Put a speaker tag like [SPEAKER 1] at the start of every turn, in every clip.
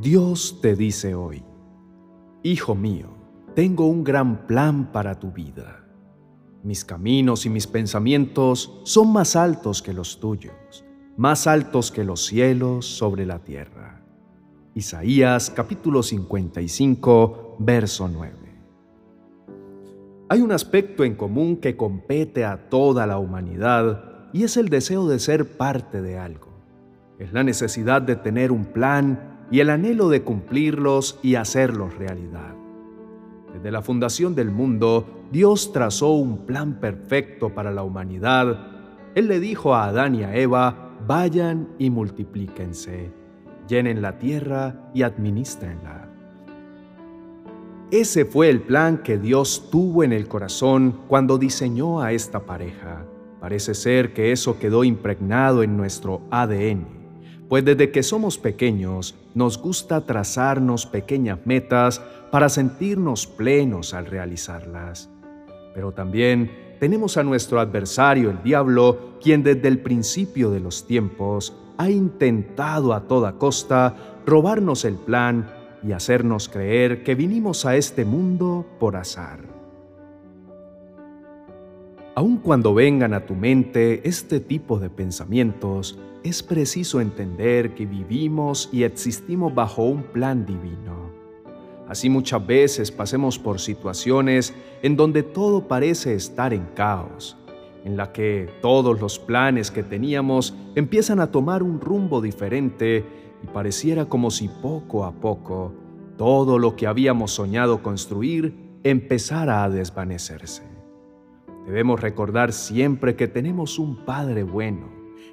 [SPEAKER 1] Dios te dice hoy, Hijo mío, tengo un gran plan para tu vida. Mis caminos y mis pensamientos son más altos que los tuyos, más altos que los cielos sobre la tierra. Isaías capítulo 55, verso 9. Hay un aspecto en común que compete a toda la humanidad y es el deseo de ser parte de algo. Es la necesidad de tener un plan y el anhelo de cumplirlos y hacerlos realidad. Desde la fundación del mundo, Dios trazó un plan perfecto para la humanidad. Él le dijo a Adán y a Eva, vayan y multiplíquense, llenen la tierra y administrenla. Ese fue el plan que Dios tuvo en el corazón cuando diseñó a esta pareja. Parece ser que eso quedó impregnado en nuestro ADN pues desde que somos pequeños nos gusta trazarnos pequeñas metas para sentirnos plenos al realizarlas. Pero también tenemos a nuestro adversario, el diablo, quien desde el principio de los tiempos ha intentado a toda costa robarnos el plan y hacernos creer que vinimos a este mundo por azar. Aun cuando vengan a tu mente este tipo de pensamientos, es preciso entender que vivimos y existimos bajo un plan divino. Así muchas veces pasemos por situaciones en donde todo parece estar en caos, en la que todos los planes que teníamos empiezan a tomar un rumbo diferente y pareciera como si poco a poco todo lo que habíamos soñado construir empezara a desvanecerse. Debemos recordar siempre que tenemos un Padre bueno,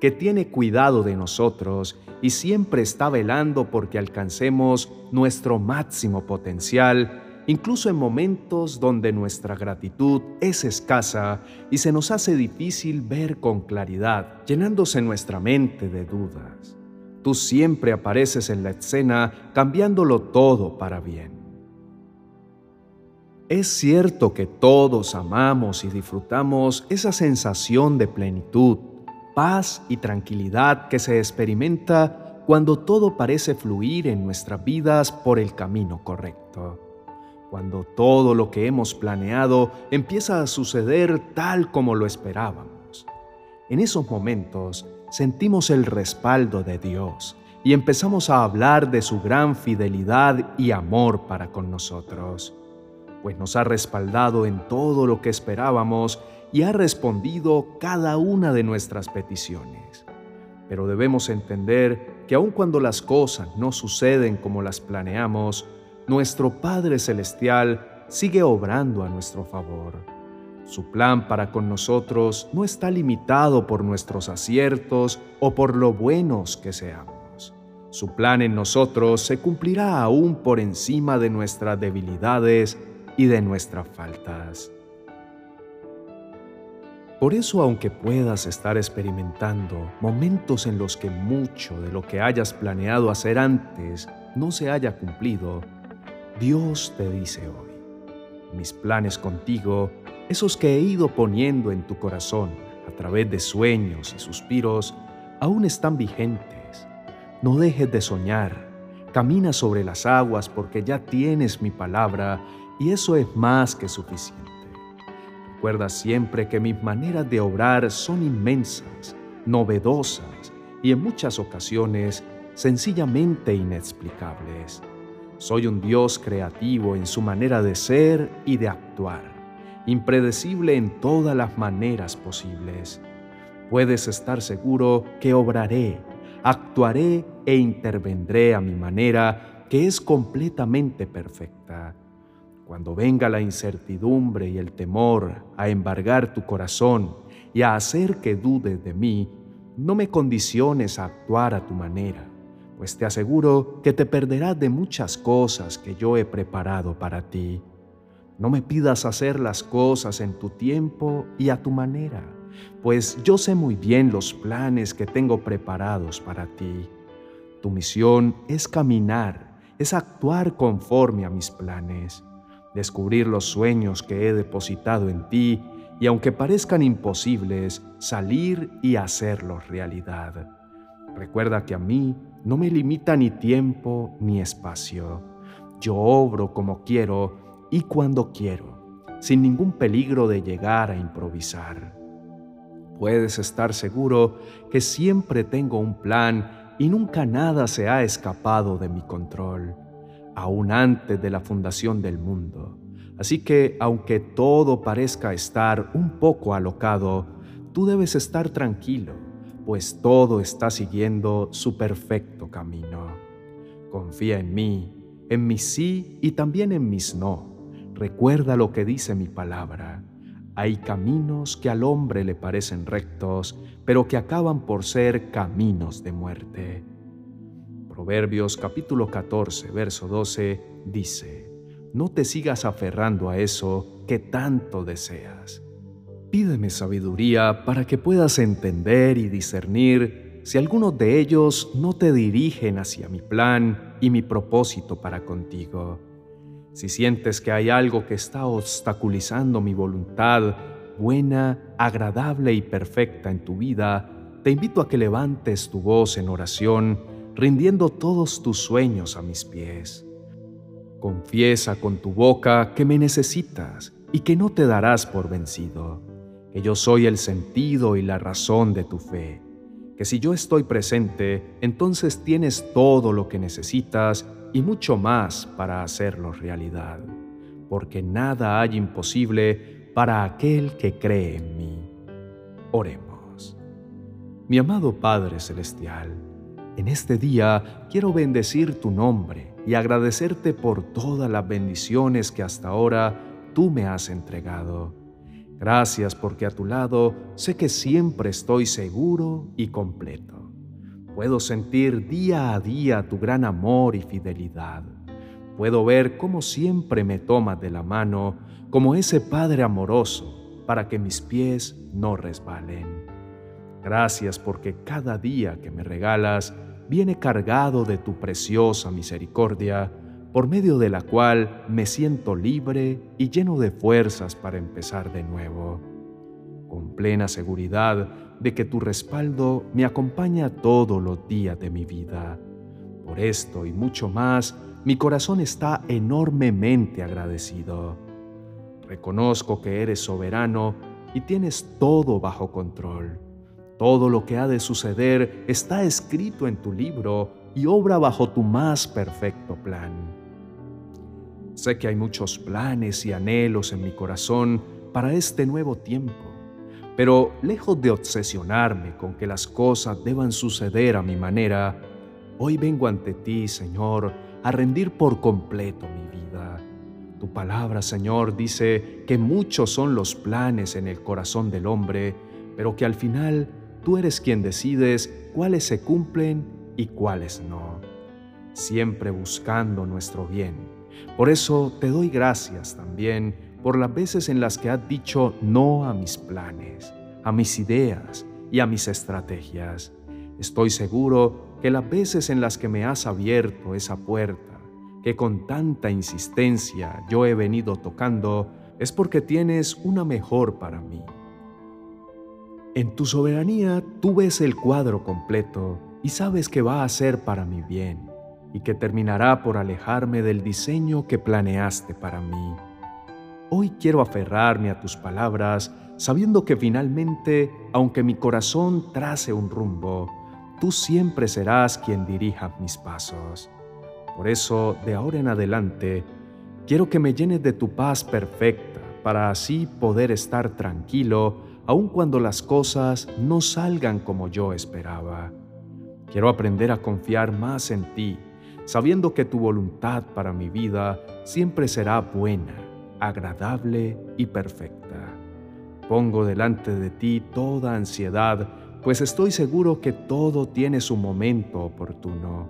[SPEAKER 1] que tiene cuidado de nosotros y siempre está velando porque alcancemos nuestro máximo potencial, incluso en momentos donde nuestra gratitud es escasa y se nos hace difícil ver con claridad, llenándose nuestra mente de dudas. Tú siempre apareces en la escena cambiándolo todo para bien. Es cierto que todos amamos y disfrutamos esa sensación de plenitud, paz y tranquilidad que se experimenta cuando todo parece fluir en nuestras vidas por el camino correcto. Cuando todo lo que hemos planeado empieza a suceder tal como lo esperábamos. En esos momentos sentimos el respaldo de Dios y empezamos a hablar de su gran fidelidad y amor para con nosotros pues nos ha respaldado en todo lo que esperábamos y ha respondido cada una de nuestras peticiones. Pero debemos entender que aun cuando las cosas no suceden como las planeamos, nuestro Padre Celestial sigue obrando a nuestro favor. Su plan para con nosotros no está limitado por nuestros aciertos o por lo buenos que seamos. Su plan en nosotros se cumplirá aún por encima de nuestras debilidades y de nuestras faltas. Por eso, aunque puedas estar experimentando momentos en los que mucho de lo que hayas planeado hacer antes no se haya cumplido, Dios te dice hoy, mis planes contigo, esos que he ido poniendo en tu corazón a través de sueños y suspiros, aún están vigentes. No dejes de soñar, camina sobre las aguas porque ya tienes mi palabra y eso es más que suficiente. Recuerda siempre que mis maneras de obrar son inmensas, novedosas y en muchas ocasiones sencillamente inexplicables. Soy un Dios creativo en su manera de ser y de actuar, impredecible en todas las maneras posibles. Puedes estar seguro que obraré, actuaré e intervendré a mi manera que es completamente perfecta cuando venga la incertidumbre y el temor a embargar tu corazón y a hacer que dudes de mí, no me condiciones a actuar a tu manera, pues te aseguro que te perderás de muchas cosas que yo he preparado para ti. No me pidas hacer las cosas en tu tiempo y a tu manera, pues yo sé muy bien los planes que tengo preparados para ti. Tu misión es caminar, es actuar conforme a mis planes descubrir los sueños que he depositado en ti y aunque parezcan imposibles, salir y hacerlos realidad. Recuerda que a mí no me limita ni tiempo ni espacio. Yo obro como quiero y cuando quiero, sin ningún peligro de llegar a improvisar. Puedes estar seguro que siempre tengo un plan y nunca nada se ha escapado de mi control, aún antes de la fundación del mundo. Así que, aunque todo parezca estar un poco alocado, tú debes estar tranquilo, pues todo está siguiendo su perfecto camino. Confía en mí, en mis sí y también en mis no. Recuerda lo que dice mi palabra. Hay caminos que al hombre le parecen rectos, pero que acaban por ser caminos de muerte. Proverbios capítulo 14, verso 12 dice, No te sigas aferrando a eso que tanto deseas. Pídeme sabiduría para que puedas entender y discernir si algunos de ellos no te dirigen hacia mi plan y mi propósito para contigo si sientes que hay algo que está obstaculizando mi voluntad buena, agradable y perfecta en tu vida, te invito a que levantes tu voz en oración, rindiendo todos tus sueños a mis pies. Confiesa con tu boca que me necesitas y que no te darás por vencido, que yo soy el sentido y la razón de tu fe, que si yo estoy presente, entonces tienes todo lo que necesitas y mucho más para hacerlo realidad, porque nada hay imposible para aquel que cree en mí. Oremos. Mi amado Padre Celestial, en este día quiero bendecir tu nombre y agradecerte por todas las bendiciones que hasta ahora tú me has entregado. Gracias porque a tu lado sé que siempre estoy seguro y completo. Puedo sentir día a día tu gran amor y fidelidad. Puedo ver cómo siempre me tomas de la mano como ese Padre amoroso para que mis pies no resbalen. Gracias porque cada día que me regalas viene cargado de tu preciosa misericordia, por medio de la cual me siento libre y lleno de fuerzas para empezar de nuevo. Con plena seguridad, de que tu respaldo me acompaña todos los días de mi vida. Por esto y mucho más, mi corazón está enormemente agradecido. Reconozco que eres soberano y tienes todo bajo control. Todo lo que ha de suceder está escrito en tu libro y obra bajo tu más perfecto plan. Sé que hay muchos planes y anhelos en mi corazón para este nuevo tiempo pero lejos de obsesionarme con que las cosas deban suceder a mi manera, hoy vengo ante ti, Señor, a rendir por completo mi vida. Tu palabra, Señor, dice que muchos son los planes en el corazón del hombre, pero que al final tú eres quien decides cuáles se cumplen y cuáles no, siempre buscando nuestro bien. Por eso te doy gracias también por las veces en las que has dicho no a mis planes, a mis ideas y a mis estrategias. Estoy seguro que las veces en las que me has abierto esa puerta, que con tanta insistencia yo he venido tocando, es porque tienes una mejor para mí. En tu soberanía tú ves el cuadro completo y sabes que va a ser para mi bien y que terminará por alejarme del diseño que planeaste para mí. Hoy quiero aferrarme a tus palabras, sabiendo que finalmente, aunque mi corazón trace un rumbo, tú siempre serás quien dirija mis pasos. Por eso, de ahora en adelante, quiero que me llenes de tu paz perfecta, para así poder estar tranquilo aun cuando las cosas no salgan como yo esperaba. Quiero aprender a confiar más en ti, sabiendo que tu voluntad para mi vida siempre será buena agradable y perfecta. Pongo delante de ti toda ansiedad, pues estoy seguro que todo tiene su momento oportuno.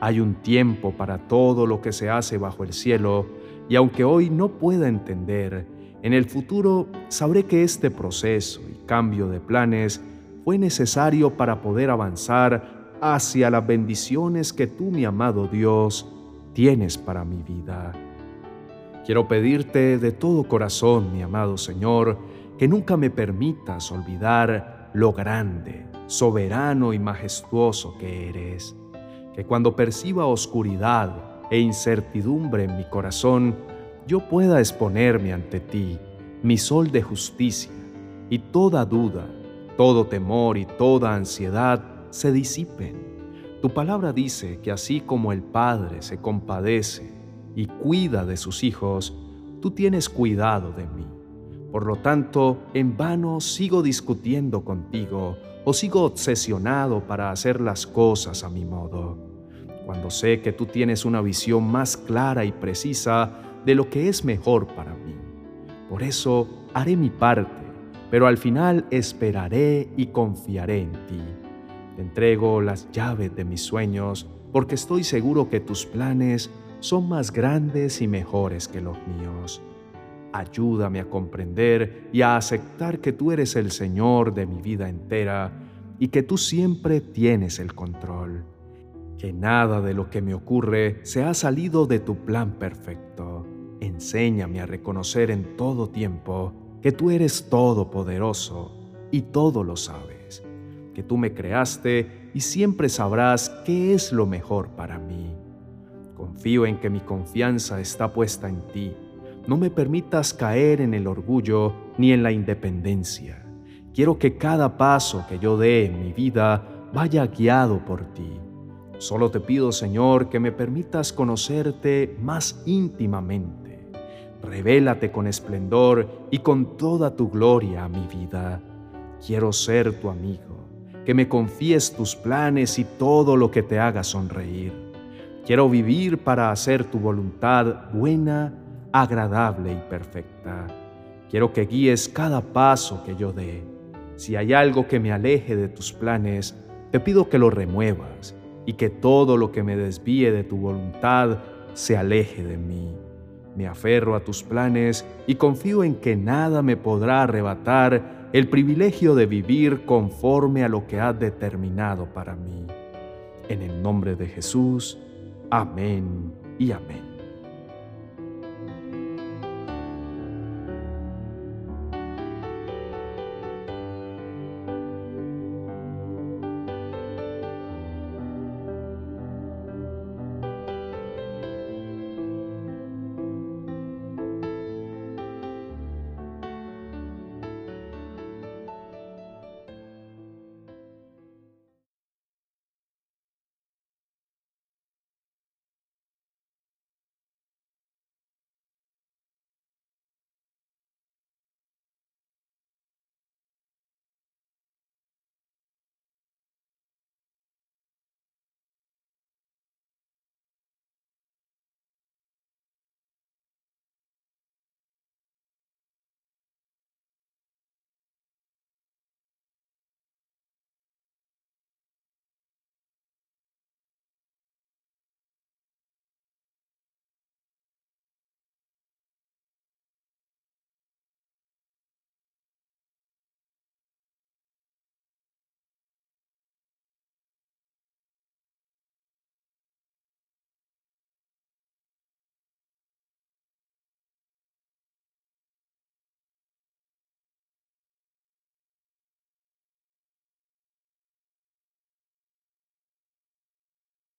[SPEAKER 1] Hay un tiempo para todo lo que se hace bajo el cielo, y aunque hoy no pueda entender, en el futuro sabré que este proceso y cambio de planes fue necesario para poder avanzar hacia las bendiciones que tú, mi amado Dios, tienes para mi vida. Quiero pedirte de todo corazón, mi amado Señor, que nunca me permitas olvidar lo grande, soberano y majestuoso que eres. Que cuando perciba oscuridad e incertidumbre en mi corazón, yo pueda exponerme ante ti, mi sol de justicia, y toda duda, todo temor y toda ansiedad se disipen. Tu palabra dice que así como el Padre se compadece y cuida de sus hijos, tú tienes cuidado de mí. Por lo tanto, en vano sigo discutiendo contigo o sigo obsesionado para hacer las cosas a mi modo, cuando sé que tú tienes una visión más clara y precisa de lo que es mejor para mí. Por eso haré mi parte, pero al final esperaré y confiaré en ti. Te entrego las llaves de mis sueños porque estoy seguro que tus planes son más grandes y mejores que los míos. Ayúdame a comprender y a aceptar que tú eres el Señor de mi vida entera y que tú siempre tienes el control. Que nada de lo que me ocurre se ha salido de tu plan perfecto. Enséñame a reconocer en todo tiempo que tú eres todopoderoso y todo lo sabes, que tú me creaste y siempre sabrás qué es lo mejor para mí. Confío en que mi confianza está puesta en ti no me permitas caer en el orgullo ni en la independencia. Quiero que cada paso que yo dé en mi vida vaya guiado por ti. Solo te pido, Señor, que me permitas conocerte más íntimamente. Revélate con esplendor y con toda tu gloria a mi vida. Quiero ser tu amigo, que me confíes tus planes y todo lo que te haga sonreír. Quiero vivir para hacer tu voluntad buena agradable y perfecta. Quiero que guíes cada paso que yo dé. Si hay algo que me aleje de tus planes, te pido que lo remuevas y que todo lo que me desvíe de tu voluntad se aleje de mí. Me aferro a tus planes y confío en que nada me podrá arrebatar el privilegio de vivir conforme a lo que has determinado para mí. En el nombre de Jesús, amén y amén.